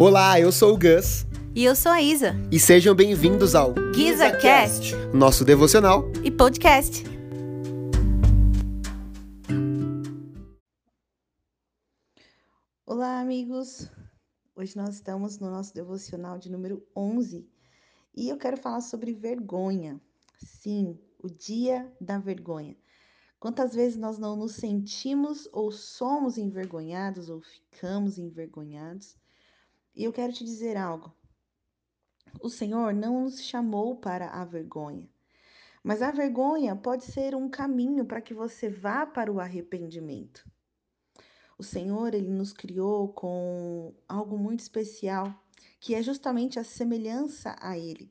Olá, eu sou o Gus. E eu sou a Isa. E sejam bem-vindos ao GizaCast, nosso devocional e podcast. Olá, amigos. Hoje nós estamos no nosso devocional de número 11 e eu quero falar sobre vergonha. Sim, o dia da vergonha. Quantas vezes nós não nos sentimos ou somos envergonhados ou ficamos envergonhados? E eu quero te dizer algo. O Senhor não nos chamou para a vergonha, mas a vergonha pode ser um caminho para que você vá para o arrependimento. O Senhor, ele nos criou com algo muito especial, que é justamente a semelhança a ele.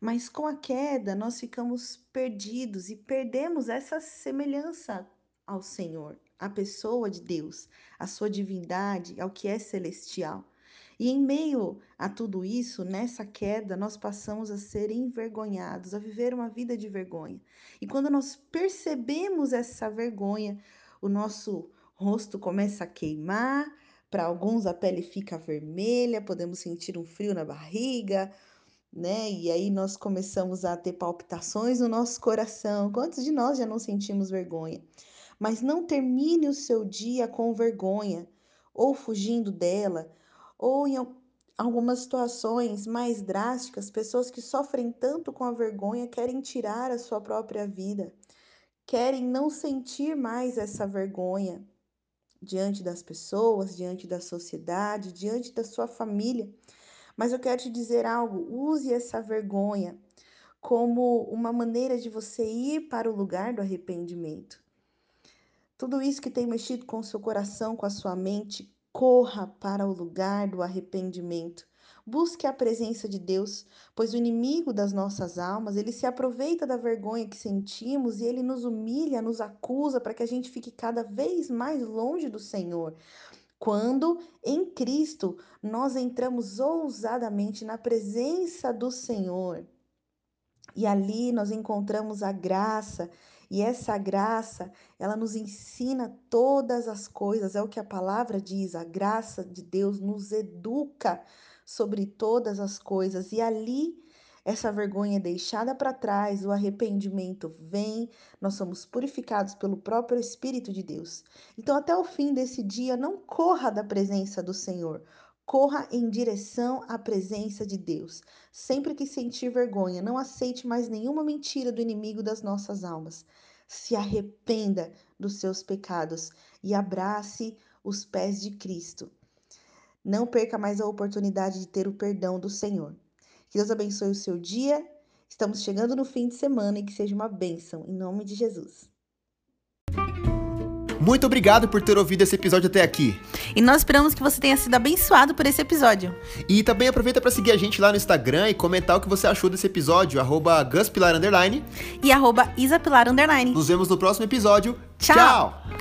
Mas com a queda, nós ficamos perdidos e perdemos essa semelhança ao Senhor, à pessoa de Deus, à sua divindade, ao que é celestial. E em meio a tudo isso, nessa queda, nós passamos a ser envergonhados, a viver uma vida de vergonha. E quando nós percebemos essa vergonha, o nosso rosto começa a queimar, para alguns a pele fica vermelha, podemos sentir um frio na barriga, né? E aí nós começamos a ter palpitações no nosso coração. Quantos de nós já não sentimos vergonha? Mas não termine o seu dia com vergonha, ou fugindo dela, ou em algumas situações mais drásticas, pessoas que sofrem tanto com a vergonha querem tirar a sua própria vida, querem não sentir mais essa vergonha diante das pessoas, diante da sociedade, diante da sua família. Mas eu quero te dizer algo: use essa vergonha como uma maneira de você ir para o lugar do arrependimento. Tudo isso que tem mexido com o seu coração, com a sua mente, corra para o lugar do arrependimento. Busque a presença de Deus, pois o inimigo das nossas almas, ele se aproveita da vergonha que sentimos e ele nos humilha, nos acusa para que a gente fique cada vez mais longe do Senhor quando em Cristo nós entramos ousadamente na presença do Senhor. E ali nós encontramos a graça, e essa graça, ela nos ensina todas as coisas, é o que a palavra diz, a graça de Deus nos educa sobre todas as coisas, e ali essa vergonha é deixada para trás, o arrependimento vem, nós somos purificados pelo próprio Espírito de Deus. Então, até o fim desse dia, não corra da presença do Senhor. Corra em direção à presença de Deus. Sempre que sentir vergonha, não aceite mais nenhuma mentira do inimigo das nossas almas. Se arrependa dos seus pecados e abrace os pés de Cristo. Não perca mais a oportunidade de ter o perdão do Senhor. Que Deus abençoe o seu dia. Estamos chegando no fim de semana e que seja uma bênção, em nome de Jesus. Muito obrigado por ter ouvido esse episódio até aqui. E nós esperamos que você tenha sido abençoado por esse episódio. E também aproveita para seguir a gente lá no Instagram e comentar o que você achou desse episódio, arroba guspilar, e arroba isapilar, Nos vemos no próximo episódio. Tchau. Tchau.